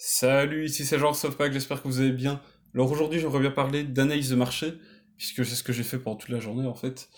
Salut, ici c'est Jean Softpack, j'espère que vous allez bien. Alors aujourd'hui j'aimerais bien parler d'analyse de marché, puisque c'est ce que j'ai fait pendant toute la journée en fait.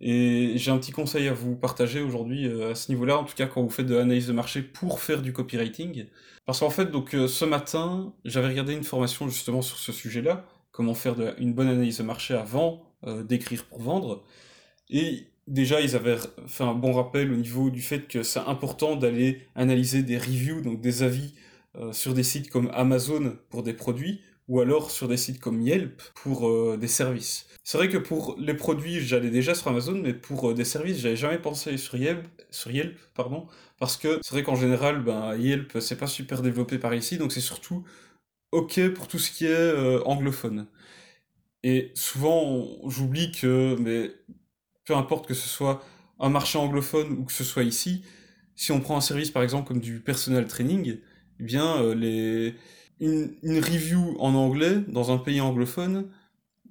Et j'ai un petit conseil à vous partager aujourd'hui euh, à ce niveau-là, en tout cas quand vous faites de l'analyse de marché pour faire du copywriting. Parce qu'en fait, donc euh, ce matin, j'avais regardé une formation justement sur ce sujet-là, comment faire une bonne analyse de marché avant euh, d'écrire pour vendre. Et déjà, ils avaient fait un bon rappel au niveau du fait que c'est important d'aller analyser des reviews, donc des avis euh, sur des sites comme Amazon pour des produits, ou alors sur des sites comme Yelp pour euh, des services. C'est vrai que pour les produits, j'allais déjà sur Amazon, mais pour euh, des services, j'avais jamais pensé sur Yelp, sur Yelp pardon, parce que c'est vrai qu'en général, ben, Yelp, c'est pas super développé par ici, donc c'est surtout ok pour tout ce qui est anglophone. Et souvent, j'oublie que, mais peu importe que ce soit un marché anglophone ou que ce soit ici, si on prend un service par exemple comme du personal training, eh bien euh, les... une, review en anglais dans un pays anglophone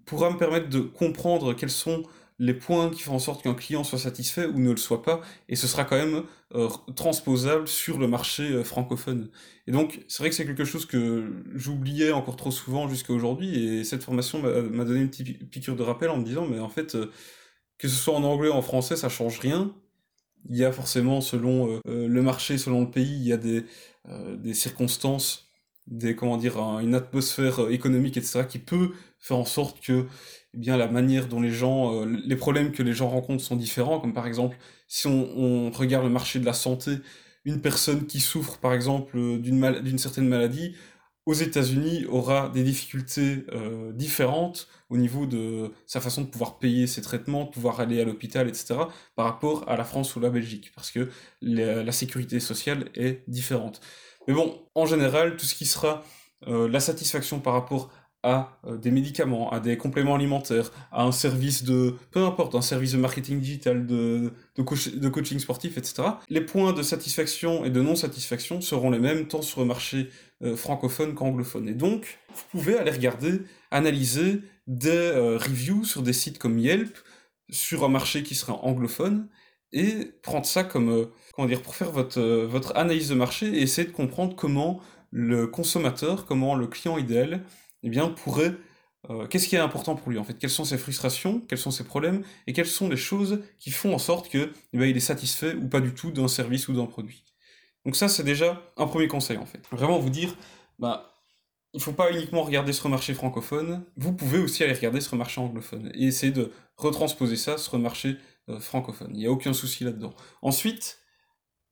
pourra me permettre de comprendre quels sont les points qui font en sorte qu'un client soit satisfait ou ne le soit pas, et ce sera quand même euh, transposable sur le marché euh, francophone. Et donc, c'est vrai que c'est quelque chose que j'oubliais encore trop souvent jusqu'à aujourd'hui, et cette formation m'a donné une petite piqûre de rappel en me disant, mais en fait, que ce soit en anglais ou en français, ça change rien. Il y a forcément, selon euh, euh, le marché, selon le pays, il y a des, euh, des circonstances, des comment dire, une atmosphère économique, etc., qui peut faire en sorte que eh bien la manière dont les gens, les problèmes que les gens rencontrent sont différents. Comme par exemple, si on, on regarde le marché de la santé, une personne qui souffre par exemple d'une d'une certaine maladie aux États-Unis aura des difficultés euh, différentes au niveau de sa façon de pouvoir payer ses traitements, de pouvoir aller à l'hôpital, etc., par rapport à la France ou la Belgique, parce que la, sécurité sociale est différente. Mais bon, en général, tout ce qui sera euh, la satisfaction par rapport à euh, des médicaments, à des compléments alimentaires, à un service de, peu importe, un service de marketing digital, de, de, coaching sportif, etc. Les points de satisfaction et de non-satisfaction seront les mêmes tant sur le marché euh, francophone qu'anglophone. Et donc, vous pouvez aller regarder, analyser des euh, reviews sur des sites comme Yelp, sur un marché qui sera anglophone, et prendre ça comme, comment dire, pour faire votre, votre analyse de marché et essayer de comprendre comment le consommateur, comment le client idéal eh bien, pourrait... Euh, qu'est-ce qui est important pour lui en fait? Quelles sont ses frustrations? Quels sont ses problèmes? Et quelles sont les choses qui font en sorte que eh il est satisfait ou pas du tout d'un service ou d'un produit? Donc ça, c'est déjà un premier conseil en fait. Vraiment vous dire, bah, il faut pas uniquement regarder le marché francophone, vous pouvez aussi aller regarder le marché anglophone et essayer de retransposer ça le marché euh, francophone. Il n'y a aucun souci là-dedans. Ensuite,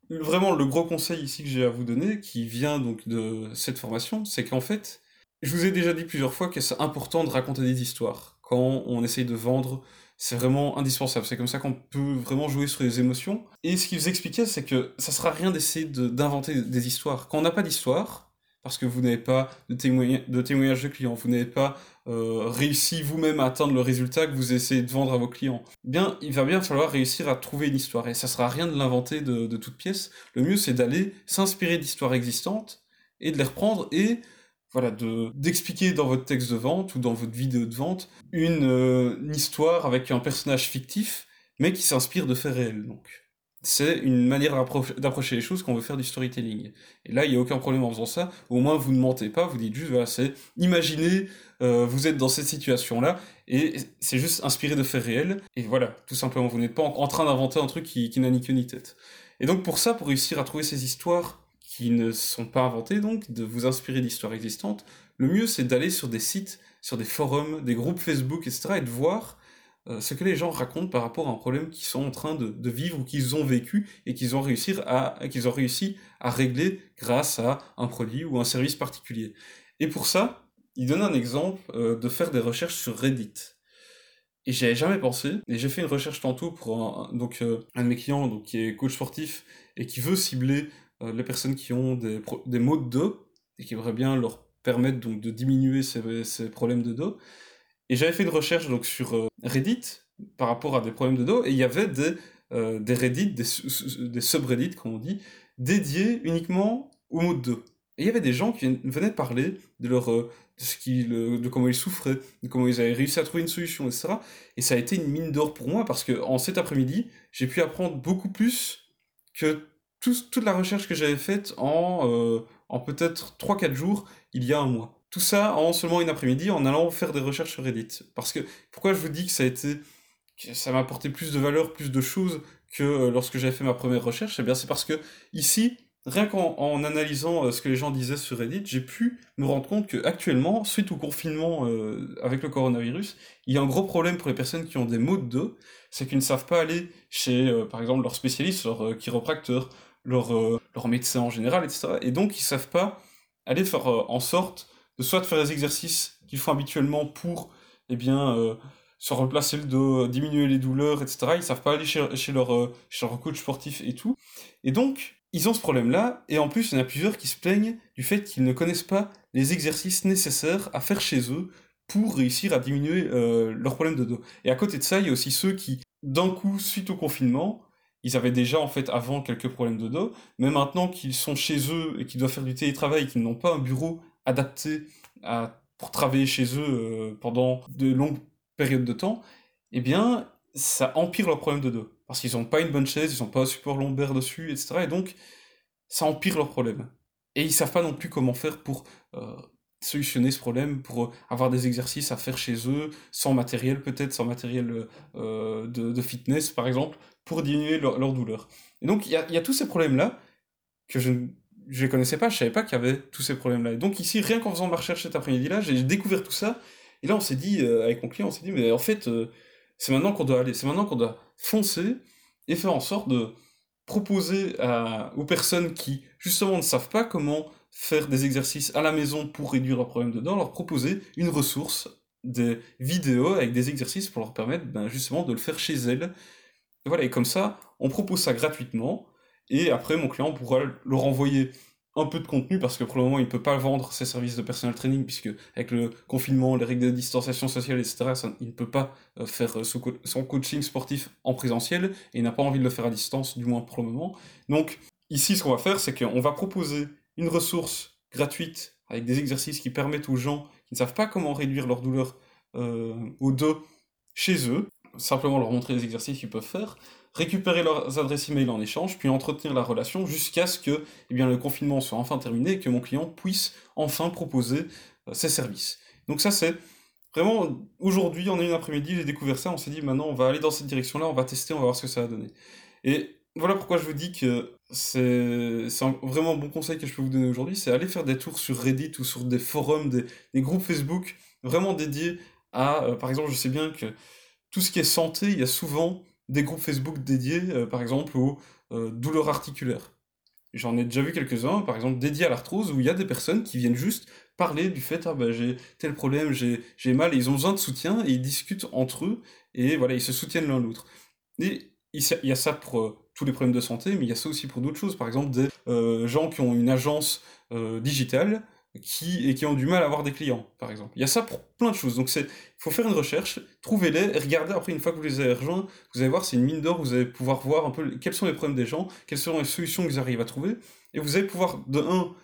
vraiment le gros conseil ici que j'ai à vous donner, qui vient donc de cette formation, c'est qu'en fait, je vous ai déjà dit plusieurs fois que c'est important de raconter des histoires. Quand on essaye de vendre, c'est vraiment indispensable. C'est comme ça qu'on peut vraiment jouer sur les émotions. Et ce qu'il vous expliquait, c'est que ça sera rien d'essayer d'inventer des histoires. Quand on n'a pas d'histoire, parce que vous n'avez pas de, témoignage de clients, vous n'avez pas euh, réussi vous-même à atteindre le résultat que vous essayez de vendre à vos clients, bien, il va bien falloir réussir à trouver une histoire. Et ça sera rien de l'inventer de, de toute pièce. Le mieux, c'est d'aller s'inspirer d'histoires existantes et de les reprendre et voilà, de d'expliquer dans votre texte de vente ou dans votre vidéo de vente une, euh, histoire avec un personnage fictif, mais qui s'inspire de faits réels. Donc, c'est une manière d'approcher les choses quand on veut faire du storytelling. Et là, il n'y a aucun problème en faisant ça. Au moins, vous ne mentez pas. Vous dites juste, voilà, c'est imaginez, euh, vous êtes dans cette situation-là, et c'est juste inspiré de faits réels. Et voilà, tout simplement, vous n'êtes pas en, train d'inventer un truc qui, qui n'a ni queue ni tête. Et donc, pour ça, pour réussir à trouver ces histoires qui ne sont pas inventés donc, de vous inspirer d'histoires existantes, le mieux c'est d'aller sur des sites, sur des forums, des groupes Facebook, etc. et de voir euh, ce que les gens racontent par rapport à un problème qu'ils sont en train de, vivre ou qu'ils ont vécu et qu'ils ont, réussi à, qu'ils ont réussi à régler grâce à un produit ou un service particulier. Et pour ça, il donne un exemple euh, de faire des recherches sur Reddit. Et j'y avais jamais pensé, et j'ai fait une recherche tantôt pour un, donc, euh, un de mes clients donc, qui est coach sportif et qui veut cibler les personnes qui ont des, des maux de dos et qui aimeraient bien leur permettre donc de diminuer ces, ces problèmes de dos. Et j'avais fait une recherche donc sur euh, Reddit par rapport à des problèmes de dos et il y avait des, euh, des Reddit, des, des subreddits comme on dit, dédiés uniquement aux maux de dos. Et il y avait des gens qui venaient parler de leur de ce de comment ils souffraient, de comment ils avaient réussi à trouver une solution, etc. Et ça a été une mine d'or pour moi parce que en cet après-midi, j'ai pu apprendre beaucoup plus que toute la recherche que j'avais faite en, euh, en peut-être 3-4 jours il y a un mois. Tout ça en seulement une après-midi en allant faire des recherches sur Reddit. Parce que pourquoi je vous dis que ça a été ça m'a apporté plus de valeur, plus de choses que euh, lorsque j'avais fait ma première recherche, eh bien c'est parce que ici, rien qu'en analysant euh, ce que les gens disaient sur Reddit, j'ai pu me rendre compte que actuellement, suite au confinement avec le coronavirus, il y a un gros problème pour les personnes qui ont des maux de dos, c'est qu'ils ne savent pas aller chez, par exemple, leur spécialiste, leur chiropracteur, leur, euh, leur médecin en général, etc. Et donc, ils savent pas aller faire euh, en sorte de soit de faire les exercices qu'ils font habituellement pour, eh bien, euh, se replacer le dos, diminuer les douleurs, etc. Ils savent pas aller chez, chez, leur, chez leur coach sportif et tout. Et donc, ils ont ce problème-là, et en plus, il y en a plusieurs qui se plaignent du fait qu'ils ne connaissent pas les exercices nécessaires à faire chez eux pour réussir à diminuer euh, leur problème de dos. Et à côté de ça, il y a aussi ceux qui, d'un coup, suite au confinement, ils avaient déjà en fait avant quelques problèmes de dos, mais maintenant qu'ils sont chez eux et qu'ils doivent faire du télétravail qu'ils n'ont pas un bureau adapté à, pour travailler chez eux euh, pendant de longues périodes de temps, eh bien ça empire leur problème de dos. Parce qu'ils n'ont pas une bonne chaise, ils n'ont pas un support lombaire dessus, etc. Et donc ça empire leur problème. Et ils savent pas non plus comment faire pour euh, solutionner ce problème, pour avoir des exercices à faire chez eux, sans matériel peut-être, sans matériel euh, de, fitness par exemple, pour diminuer leur, douleur. Et donc, il y a, tous ces problèmes-là que je ne connaissais pas, je savais pas qu'il y avait tous ces problèmes-là. Et donc ici, rien qu'en faisant ma recherche cet après-midi-là, j'ai découvert tout ça. Et là, on s'est dit, euh, avec mon client, on s'est dit, mais en fait, euh, c'est maintenant qu'on doit aller, c'est maintenant qu'on doit foncer et faire en sorte de proposer aux personnes qui, justement, ne savent pas comment faire des exercices à la maison pour réduire leurs problèmes de dents, leur proposer une ressource, des vidéos avec des exercices pour leur permettre, ben, justement, de le faire chez elles et voilà, et comme ça, on propose ça gratuitement, et après, mon client pourra leur envoyer un peu de contenu, parce que pour le moment, il ne peut pas vendre ses services de personal training, puisque avec le confinement, les règles de distanciation sociale, etc., il ne peut pas euh, faire euh, son coaching sportif en présentiel, et il n'a pas envie de le faire à distance, du moins pour le moment. Donc, ici, ce qu'on va faire, c'est qu'on va proposer une ressource gratuite, avec des exercices qui permettent aux gens qui ne savent pas comment réduire leur douleur euh, au dos chez eux, simplement leur montrer les exercices qu'ils peuvent faire, récupérer leurs adresses email en échange, puis entretenir la relation jusqu'à ce que eh le confinement soit enfin terminé et que mon client puisse enfin proposer euh, ses services. Donc ça c'est vraiment, aujourd'hui, en une après-midi, j'ai découvert ça, on s'est dit maintenant on va aller dans cette direction-là, on va tester, on va voir ce que ça va donner. Et voilà pourquoi je vous dis que c'est vraiment un bon conseil que je peux vous donner aujourd'hui, c'est aller faire des tours sur Reddit ou sur des forums, des, des groupes Facebook vraiment dédiés à, euh, par exemple, je sais bien que tout ce qui est santé, il y a souvent des groupes Facebook dédiés, euh, par exemple, aux euh, douleurs articulaires. J'en ai déjà vu quelques-uns, par exemple, dédiés à l'arthrose, où il y a des personnes qui viennent juste parler du fait, ah ben j'ai tel problème, j'ai mal, et ils ont besoin de soutien, et ils discutent entre eux, et voilà, ils se soutiennent l'un l'autre. Et il y a ça pour tous les problèmes de santé, mais il y a ça aussi pour d'autres choses, par exemple des gens qui ont une agence digitale, qui, et qui ont du mal à avoir des clients, par exemple. Il y a ça pour plein de choses. Donc il faut faire une recherche, trouvez-les, et regardez après, une fois que vous les avez rejoints, vous allez voir, c'est une mine d'or, vous allez pouvoir voir un peu quels sont les problèmes des gens, quelles seront les solutions qu'ils arrivent à trouver, et vous allez pouvoir, de un,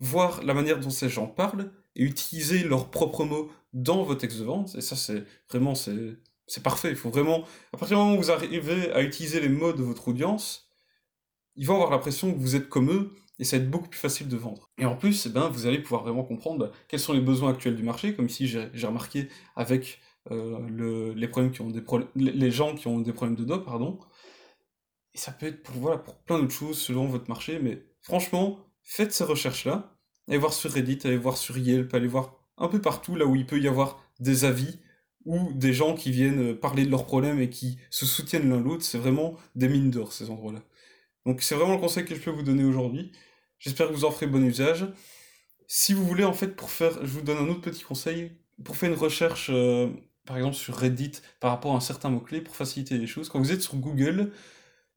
voir la manière dont ces gens parlent, et utiliser leurs propres mots dans vos textes de vente, et ça, c'est vraiment, c'est, c'est parfait. Il faut vraiment, à partir du moment où vous arrivez à utiliser les mots de votre audience, ils vont avoir l'impression que vous êtes comme eux, et ça va être beaucoup plus facile de vendre. Et en plus, eh ben, vous allez pouvoir vraiment comprendre quels sont les besoins actuels du marché, comme ici j'ai remarqué avec euh, le, les, problèmes qui ont des les gens qui ont des problèmes de dos, pardon. Et ça peut être pour, voilà, pour plein d'autres choses selon votre marché, mais franchement, faites ces recherches-là, allez voir sur Reddit, allez voir sur Yelp, allez voir un peu partout là où il peut y avoir des avis ou des gens qui viennent parler de leurs problèmes et qui se soutiennent l'un l'autre, c'est vraiment des mines d'or ces endroits-là. Donc c'est vraiment le conseil que je peux vous donner aujourd'hui. J'espère que vous en ferez bon usage. Si vous voulez, en fait, pour faire, je vous donne un autre petit conseil, pour faire une recherche, euh, par exemple sur Reddit, par rapport à un certain mot-clé, pour faciliter les choses, quand vous êtes sur Google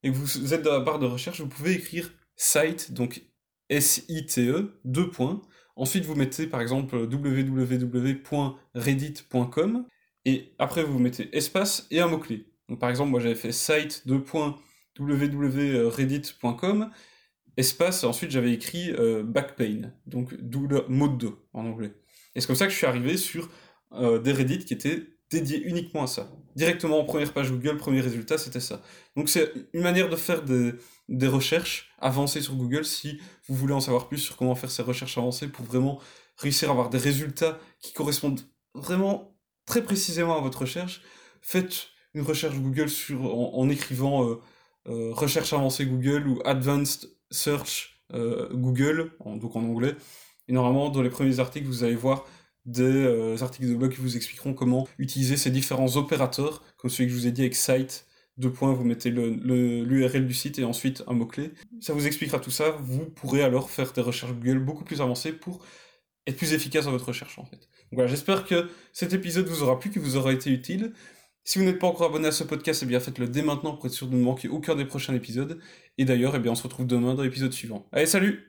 et que vous êtes dans la barre de recherche, vous pouvez écrire site, donc S-I-T-E, deux points. Ensuite, vous mettez par exemple www.reddit.com et après vous mettez espace et un mot-clé. Donc par exemple, moi j'avais fait site, www.reddit.com, espace, ensuite j'avais écrit euh, back donc douleur, mot de en anglais. Et c'est comme ça que je suis arrivé sur euh, des Reddit qui étaient dédié uniquement à ça. Directement en première page Google, premier résultat, c'était ça. Donc c'est une manière de faire des recherches avancées sur Google si vous voulez en savoir plus sur comment faire ces recherches avancées pour vraiment réussir à avoir des résultats qui correspondent vraiment très précisément à votre recherche. Faites une recherche Google sur, en, écrivant euh, euh, recherche avancée Google ou Advanced Search euh, Google, donc en anglais. Et normalement, dans les premiers articles, vous allez voir des articles de blog qui vous expliqueront comment utiliser ces différents opérateurs, comme celui que je vous ai dit avec site, deux points, vous mettez l'URL du site et ensuite un mot-clé. Ça vous expliquera tout ça, vous pourrez alors faire des recherches Google beaucoup plus avancées pour être plus efficace dans votre recherche en fait. Voilà, j'espère que cet épisode vous aura plu, qu'il vous aura été utile. Si vous n'êtes pas encore abonné à ce podcast, eh bien faites-le dès maintenant pour être sûr de ne manquer aucun des prochains épisodes. Et d'ailleurs, eh bien on se retrouve demain dans l'épisode suivant. Allez, salut